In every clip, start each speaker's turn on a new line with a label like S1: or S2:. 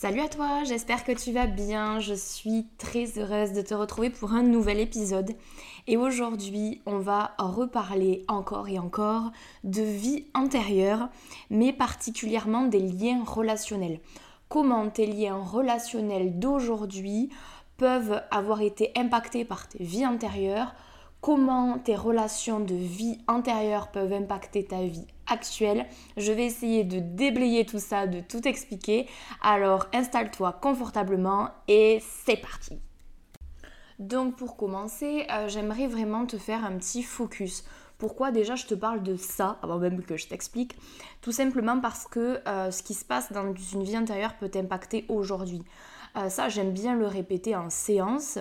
S1: Salut à toi, j'espère que tu vas bien. Je suis très heureuse de te retrouver pour un nouvel épisode. Et aujourd'hui, on va reparler encore et encore de vie antérieure, mais particulièrement des liens relationnels. Comment tes liens relationnels d'aujourd'hui peuvent avoir été impactés par tes vies antérieures comment tes relations de vie antérieure peuvent impacter ta vie actuelle. Je vais essayer de déblayer tout ça, de tout expliquer. Alors installe-toi confortablement et c'est parti. Donc pour commencer, euh, j'aimerais vraiment te faire un petit focus. Pourquoi déjà je te parle de ça, avant même que je t'explique? Tout simplement parce que euh, ce qui se passe dans une vie intérieure peut t'impacter aujourd'hui. Euh, ça, j'aime bien le répéter en séance.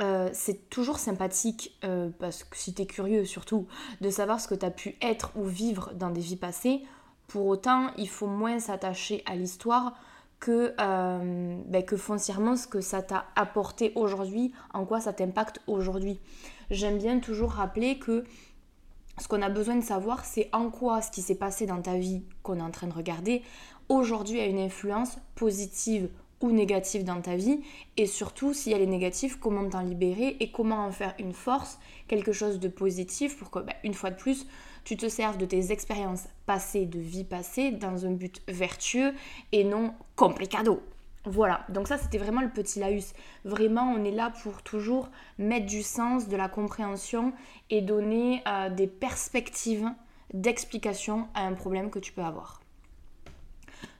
S1: Euh, c'est toujours sympathique, euh, parce que si tu es curieux surtout, de savoir ce que tu as pu être ou vivre dans des vies passées. Pour autant, il faut moins s'attacher à l'histoire que, euh, ben, que foncièrement ce que ça t'a apporté aujourd'hui, en quoi ça t'impacte aujourd'hui. J'aime bien toujours rappeler que ce qu'on a besoin de savoir, c'est en quoi ce qui s'est passé dans ta vie qu'on est en train de regarder aujourd'hui a une influence positive ou négative dans ta vie et surtout si elle est négative comment t'en libérer et comment en faire une force quelque chose de positif pour que bah, une fois de plus tu te serves de tes expériences passées de vie passée dans un but vertueux et non complicado voilà, donc ça c'était vraiment le petit laus. Vraiment, on est là pour toujours mettre du sens, de la compréhension et donner euh, des perspectives d'explication à un problème que tu peux avoir.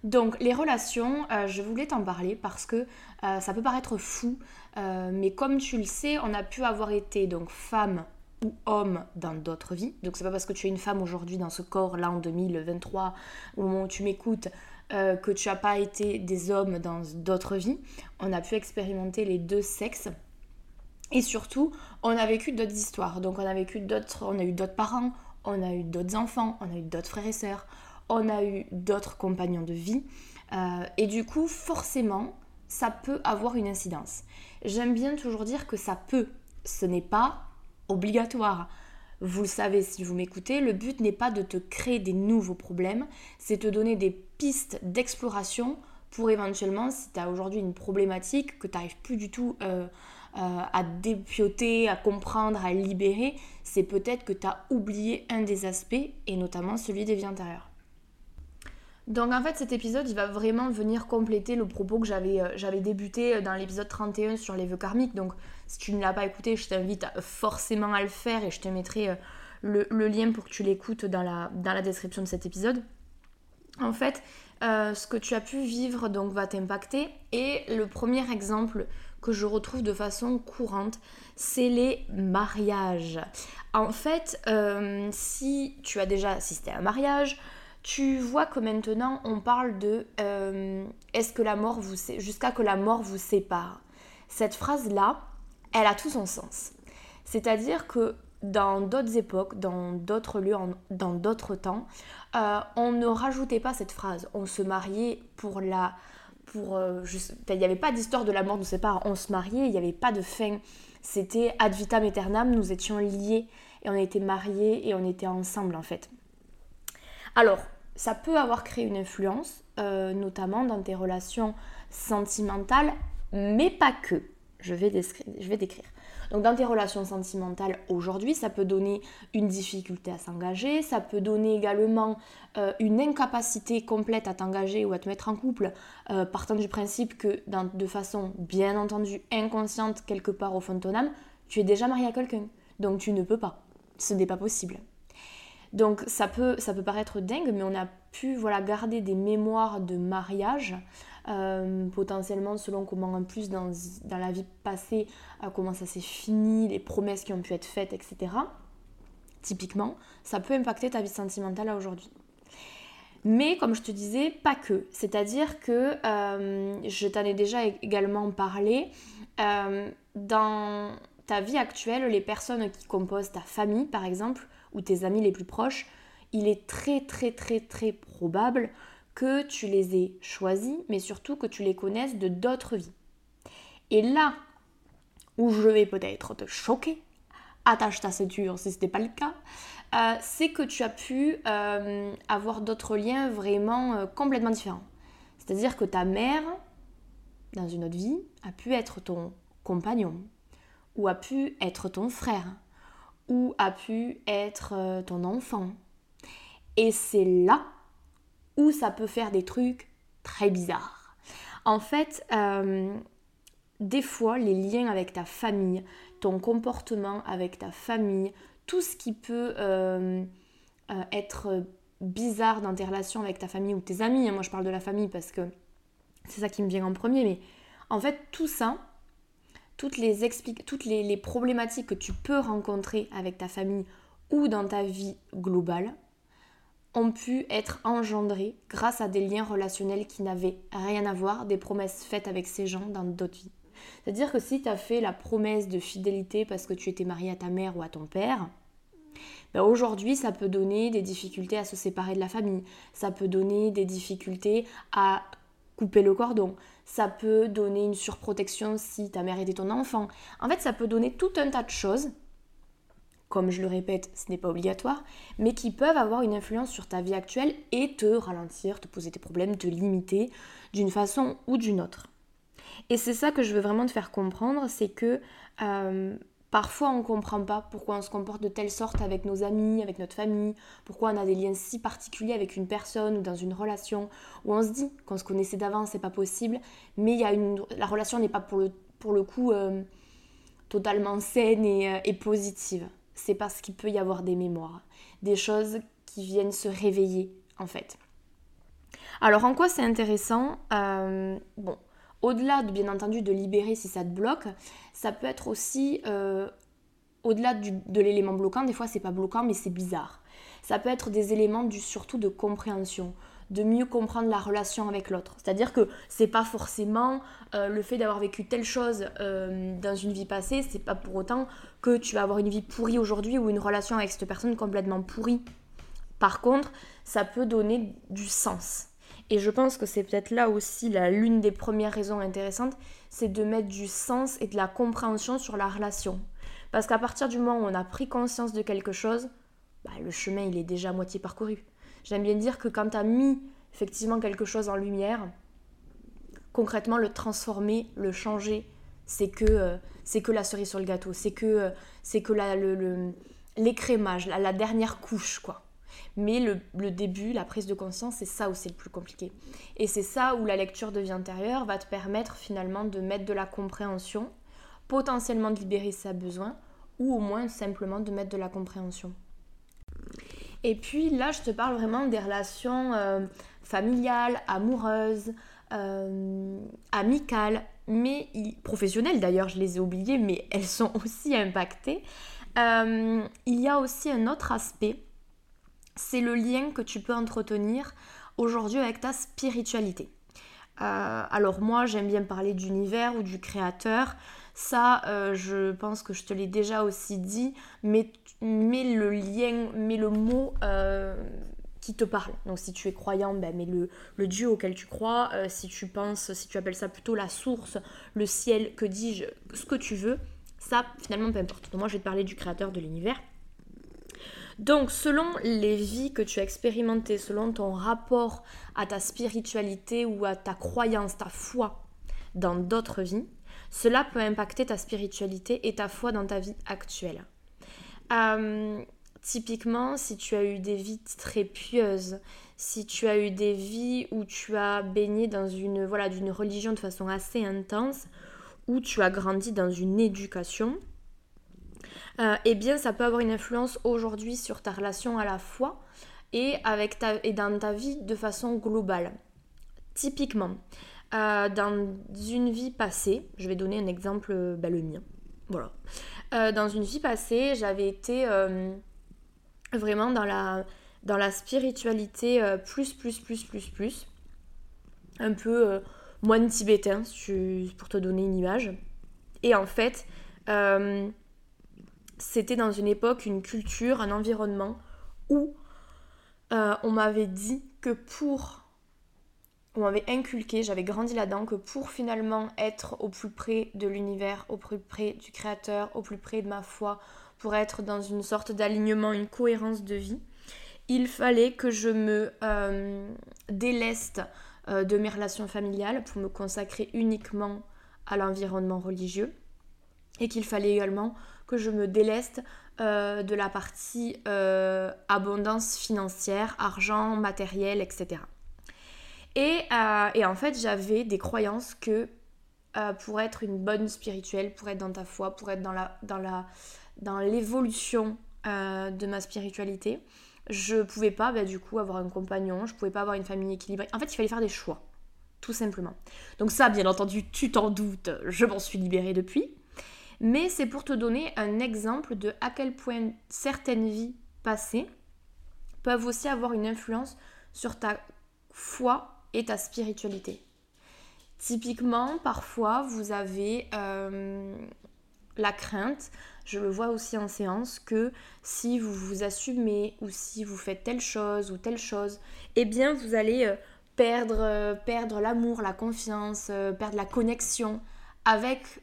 S1: Donc les relations, euh, je voulais t'en parler parce que euh, ça peut paraître fou, euh, mais comme tu le sais, on a pu avoir été donc femme ou homme dans d'autres vies. Donc c'est pas parce que tu es une femme aujourd'hui dans ce corps là en 2023 au moment où tu m'écoutes que tu n'as pas été des hommes dans d'autres vies. On a pu expérimenter les deux sexes. Et surtout, on a vécu d'autres histoires. Donc on a vécu d'autres, on a eu d'autres parents, on a eu d'autres enfants, on a eu d'autres frères et sœurs, on a eu d'autres compagnons de vie. Euh, et du coup, forcément, ça peut avoir une incidence. J'aime bien toujours dire que ça peut, ce n'est pas obligatoire. Vous le savez si vous m'écoutez, le but n'est pas de te créer des nouveaux problèmes, c'est te donner des pistes d'exploration pour éventuellement, si tu as aujourd'hui une problématique que tu n'arrives plus du tout euh, euh, à dépioter, à comprendre, à libérer, c'est peut-être que tu as oublié un des aspects, et notamment celui des vies intérieures. Donc en fait cet épisode il va vraiment venir compléter le propos que j'avais euh, débuté euh, dans l'épisode 31 sur les vœux karmiques. Donc si tu ne l'as pas écouté je t'invite forcément à le faire et je te mettrai euh, le, lien pour que tu l'écoutes dans la, dans la description de cet épisode. En fait ce que tu as pu vivre donc va t'impacter et le premier exemple que je retrouve de façon courante, c'est les mariages. En fait, si tu as déjà assisté à un mariage, tu vois que maintenant on parle de euh, est-ce que la mort vous jusqu'à que la mort vous sépare. Cette phrase là, elle a tout son sens. C'est-à-dire que dans d'autres époques, dans d'autres lieux, dans d'autres temps, euh, on ne rajoutait pas cette phrase. On se mariait pour la, pour, euh, il n'y avait pas d'histoire de la mort nous sépare. On se mariait, il n'y avait pas de fin. C'était ad vitam aeternam. Nous étions liés et on était mariés et on était ensemble en fait. Alors, ça peut avoir créé une influence, euh, notamment dans tes relations sentimentales, mais pas que. Je vais, je vais décrire. Donc dans tes relations sentimentales aujourd'hui, ça peut donner une difficulté à s'engager, ça peut donner également euh, une incapacité complète à t'engager ou à te mettre en couple, euh, partant du principe que de façon bien entendu inconsciente quelque part au fond de ton âme, tu es déjà marié à quelqu'un. Donc tu ne peux pas. Ce n'est pas possible. Donc ça peut, ça peut paraître dingue, mais on a pu voilà, garder des mémoires de mariage, euh, potentiellement selon comment en plus dans, la vie passée, euh, comment ça s'est fini, les promesses qui ont pu être faites, etc. Typiquement, ça peut impacter ta vie sentimentale aujourd'hui. Mais comme je te disais, pas que. C'est-à-dire que euh, je t'en ai déjà également parlé. dans ta vie actuelle, les personnes qui composent ta famille par exemple, ou tes amis les plus proches, il est très très très très probable que tu les aies choisis, mais surtout que tu les connaisses de d'autres vies. Et là où je vais peut-être te choquer, attache ta ceinture si ce n'était pas le cas, euh, c'est que tu as pu euh, avoir d'autres liens vraiment euh, complètement différents. C'est-à-dire que ta mère, dans une autre vie, a pu être ton compagnon, ou a pu être ton frère, a pu être ton enfant. Et c'est là où ça peut faire des trucs très bizarres. En fait, des fois, les liens avec ta famille, ton comportement avec ta famille, tout ce qui peut euh, euh, être bizarre dans tes relations avec ta famille ou tes amis, hein, moi je parle de la famille parce que c'est ça qui me vient en premier, mais en fait tout ça, toutes les, toutes les problématiques que tu peux rencontrer avec ta famille ou dans ta vie globale, ont pu être engendrées grâce à des liens relationnels qui n'avaient rien à voir, des promesses faites avec ces gens dans d'autres vies. C'est-à-dire que si tu as fait la promesse de fidélité parce que tu étais marié à ta mère ou à ton père, ben aujourd'hui ça peut donner des difficultés à se séparer de la famille, ça peut donner des difficultés à couper le cordon, ça peut donner une surprotection si ta mère était ton enfant. En fait, ça peut donner tout un tas de choses, comme je le répète, ce n'est pas obligatoire, mais qui peuvent avoir une influence sur ta vie actuelle et te ralentir, te poser des problèmes, te limiter d'une façon ou d'une autre. Et c'est ça que je veux vraiment te faire comprendre, c'est que euh, parfois on ne comprend pas pourquoi on se comporte de telle sorte avec nos amis, avec notre famille, pourquoi on a des liens si particuliers avec une personne ou dans une relation, où on se dit qu'on se connaissait d'avant, c'est pas possible, mais y a une, la relation n'est pas pour le, pour le coup euh, totalement saine et, euh, et positive. C'est parce qu'il peut y avoir des mémoires, des choses qui viennent se réveiller en fait. Alors en quoi c'est intéressant? Bon, au-delà de bien entendu de libérer si ça te bloque, ça peut être aussi euh, au-delà de l'élément bloquant, des fois c'est pas bloquant mais c'est bizarre. Ça peut être des éléments du surtout de compréhension, de mieux comprendre la relation avec l'autre. C'est-à-dire que c'est pas forcément euh, le fait d'avoir vécu telle chose euh, dans une vie passée, c'est pas pour autant que tu vas avoir une vie pourrie aujourd'hui ou une relation avec cette personne complètement pourrie. Par contre, ça peut donner du sens. Et je pense que c'est peut-être là aussi l'une des premières raisons intéressantes, c'est de mettre du sens et de la compréhension sur la relation. Parce qu'à partir du moment où on a pris conscience de quelque chose, bah, le chemin il est déjà à moitié parcouru. J'aime bien dire que quand tu as mis effectivement quelque chose en lumière, concrètement le transformer, le changer, c'est que, euh, c'est que la cerise sur le gâteau, c'est que, euh, c'est que l'écrémage, la, la dernière couche quoi. Mais le, début, la prise de conscience, c'est ça où c'est le plus compliqué. Et c'est ça où la lecture de vie intérieure va te permettre finalement de mettre de la compréhension, potentiellement de libérer ses besoins, ou au moins simplement de mettre de la compréhension. Et puis là, je te parle vraiment des relations euh, familiales, amoureuses, euh, amicales, mais professionnelles d'ailleurs, je les ai oubliées, mais elles sont aussi impactées. Euh, il y a aussi un autre aspect c'est le lien que tu peux entretenir aujourd'hui avec ta spiritualité. Euh, alors moi j'aime bien parler d'univers ou du créateur. Ça, euh, je pense que je te l'ai déjà aussi dit, mais, le lien, mets le mot euh, qui te parle. Donc si tu es croyant, ben, mets le, Dieu auquel tu crois. si tu penses, si tu appelles ça plutôt la source, le ciel, que dis-je, ce que tu veux, ça finalement peu importe. Moi je vais te parler du créateur de l'univers. Donc, selon les vies que tu as expérimentées, selon ton rapport à ta spiritualité ou à ta croyance, ta foi dans d'autres vies, cela peut impacter ta spiritualité et ta foi dans ta vie actuelle. Euh, typiquement, si tu as eu des vies très pieuses, si tu as eu des vies où tu as baigné dans une voilà d'une religion de façon assez intense, où tu as grandi dans une éducation, euh, eh bien ça peut avoir une influence aujourd'hui sur ta relation à la foi et, dans ta vie de façon globale. Typiquement, euh, dans une vie passée, je vais donner un exemple, ben, le mien. Voilà. Euh, dans une vie passée, j'avais été vraiment dans la, dans la spiritualité plus, plus, plus, plus, plus. Un peu moine tibétain, pour te donner une image. Et en fait, c'était dans une époque, une culture, un environnement où euh, on m'avait dit que pour on m'avait inculqué, j'avais grandi là-dedans, que pour finalement être au plus près de l'univers, au plus près du créateur, au plus près de ma foi, pour être dans une sorte d'alignement, une cohérence de vie, il fallait que je me euh, déleste euh, de mes relations familiales pour me consacrer uniquement à l'environnement religieux et qu'il fallait également que je me déleste euh, de la partie abondance financière, argent, matériel, etc. Euh, et, en fait, j'avais des croyances que euh, pour être une bonne spirituelle, pour être dans ta foi, pour être dans la dans la dans l'évolution euh, de ma spiritualité, je pouvais pas bah, du coup avoir un compagnon, je pouvais pas avoir une famille équilibrée. En fait, il fallait faire des choix, tout simplement. Donc ça, bien entendu, tu t'en doutes, je m'en suis libérée depuis. Mais c'est pour te donner un exemple de à quel point certaines vies passées peuvent aussi avoir une influence sur ta foi et ta spiritualité. Typiquement, parfois, vous avez euh, la crainte, je le vois aussi en séance, que si vous vous assumez ou si vous faites telle chose ou telle chose, eh bien, vous allez euh, perdre, euh, perdre l'amour, la confiance, perdre la connexion avec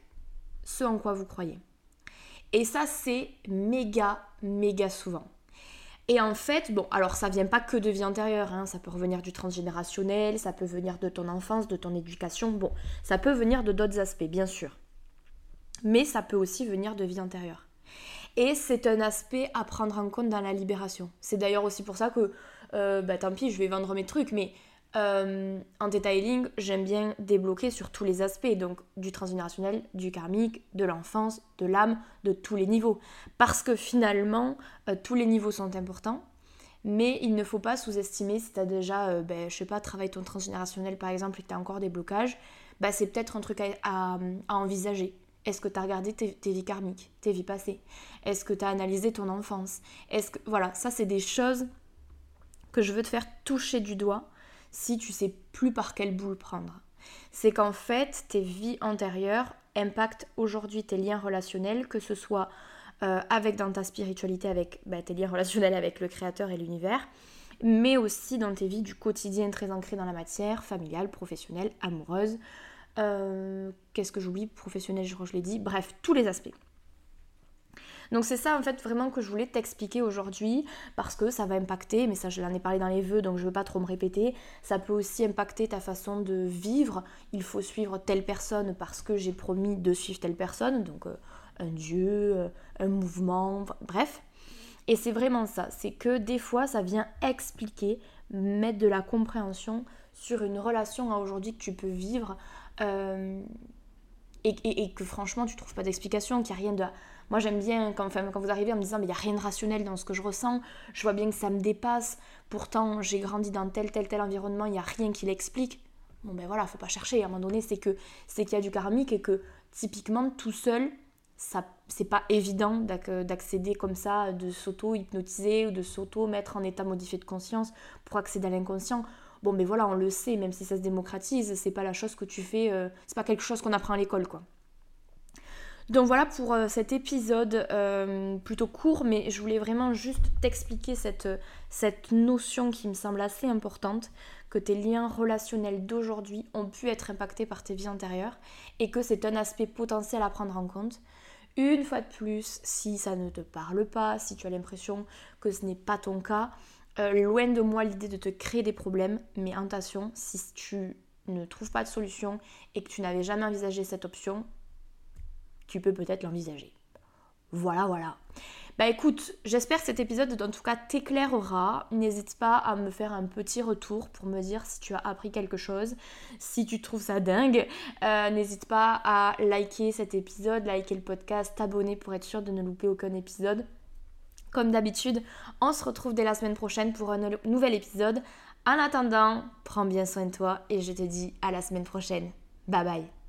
S1: ce en quoi vous croyez. Et ça, c'est méga, méga souvent. Et en fait, bon, alors ça vient pas que de vie antérieure, hein, ça peut revenir du transgénérationnel, ça peut venir de ton enfance, de ton éducation, bon, ça peut venir de d'autres aspects, bien sûr. Mais ça peut aussi venir de vie antérieure. Et c'est un aspect à prendre en compte dans la libération. C'est d'ailleurs aussi pour ça que, euh, bah tant pis, je vais vendre mes trucs, mais euh, en detailing, j'aime bien débloquer sur tous les aspects, donc du transgénérationnel, du karmique, de l'enfance, de l'âme, de tous les niveaux. Parce que finalement, euh, tous les niveaux sont importants, mais il ne faut pas sous-estimer si tu as déjà, euh, ben, je sais pas, travaillé ton transgénérationnel par exemple et que tu as encore des blocages, bah, c'est peut-être un truc à, envisager. Est-ce que tu as regardé tes, tes, vies karmiques, tes vies passées? Est-ce que tu as analysé ton enfance? Est-ce que voilà, ça c'est des choses que je veux te faire toucher du doigt si tu sais plus par quelle boule prendre. C'est qu'en fait, tes vies antérieures impactent aujourd'hui tes liens relationnels, que ce soit euh, avec dans ta spiritualité, avec bah, tes liens relationnels avec le Créateur et l'univers, mais aussi dans tes vies du quotidien très ancrées dans la matière, familiale, professionnelle, amoureuse. Euh, qu'est-ce que j'oublie? Professionnelle, je l'ai dit. Bref, tous les aspects. Donc c'est ça en fait vraiment que je voulais t'expliquer aujourd'hui parce que ça va impacter, mais ça je l'en ai parlé dans les vœux donc je veux pas trop me répéter, ça peut aussi impacter ta façon de vivre. Il faut suivre telle personne parce que j'ai promis de suivre telle personne, donc euh, un dieu, euh, un mouvement, bref. Et c'est vraiment ça, c'est que des fois ça vient expliquer, mettre de la compréhension sur une relation à aujourd'hui que tu peux vivre. Euh, et, que franchement tu trouves pas d'explication, qu'il n'y a rien de moi, j'aime bien quand, vous arrivez en me disant, mais il n'y a rien de rationnel dans ce que je ressens, je vois bien que ça me dépasse, pourtant j'ai grandi dans tel, tel, tel environnement, il n'y a rien qui l'explique. Bon, ben voilà, faut pas chercher. À un moment donné, c'est que c'est qu'il y a du karmique et que typiquement, tout seul, ça c'est pas évident d'accéder comme ça, de s'auto-hypnotiser ou de s'auto-mettre en état modifié de conscience pour accéder à l'inconscient. Bon, mais voilà, on le sait, même si ça se démocratise, c'est pas la chose que tu fais, euh, c'est pas quelque chose qu'on apprend à l'école, quoi. Donc voilà pour euh, cet épisode euh, plutôt court, mais je voulais vraiment juste t'expliquer cette, cette notion qui me semble assez importante, que tes liens relationnels d'aujourd'hui ont pu être impactés par tes vies antérieures et que c'est un aspect potentiel à prendre en compte. Une fois de plus, si ça ne te parle pas, si tu as l'impression que ce n'est pas ton cas, euh, loin de moi l'idée de te créer des problèmes, mais attention, si tu ne trouves pas de solution et que tu n'avais jamais envisagé cette option, tu peux peut-être l'envisager. Voilà, voilà. Bah écoute, j'espère que cet épisode en tout cas t'éclairera. N'hésite pas à me faire un petit retour pour me dire si tu as appris quelque chose, si tu trouves ça dingue. Euh, n'hésite pas à liker cet épisode, liker le podcast, t'abonner pour être sûr de ne louper aucun épisode. Comme d'habitude, on se retrouve dès la semaine prochaine pour un nouvel épisode. En attendant, prends bien soin de toi et je te dis à la semaine prochaine. Bye bye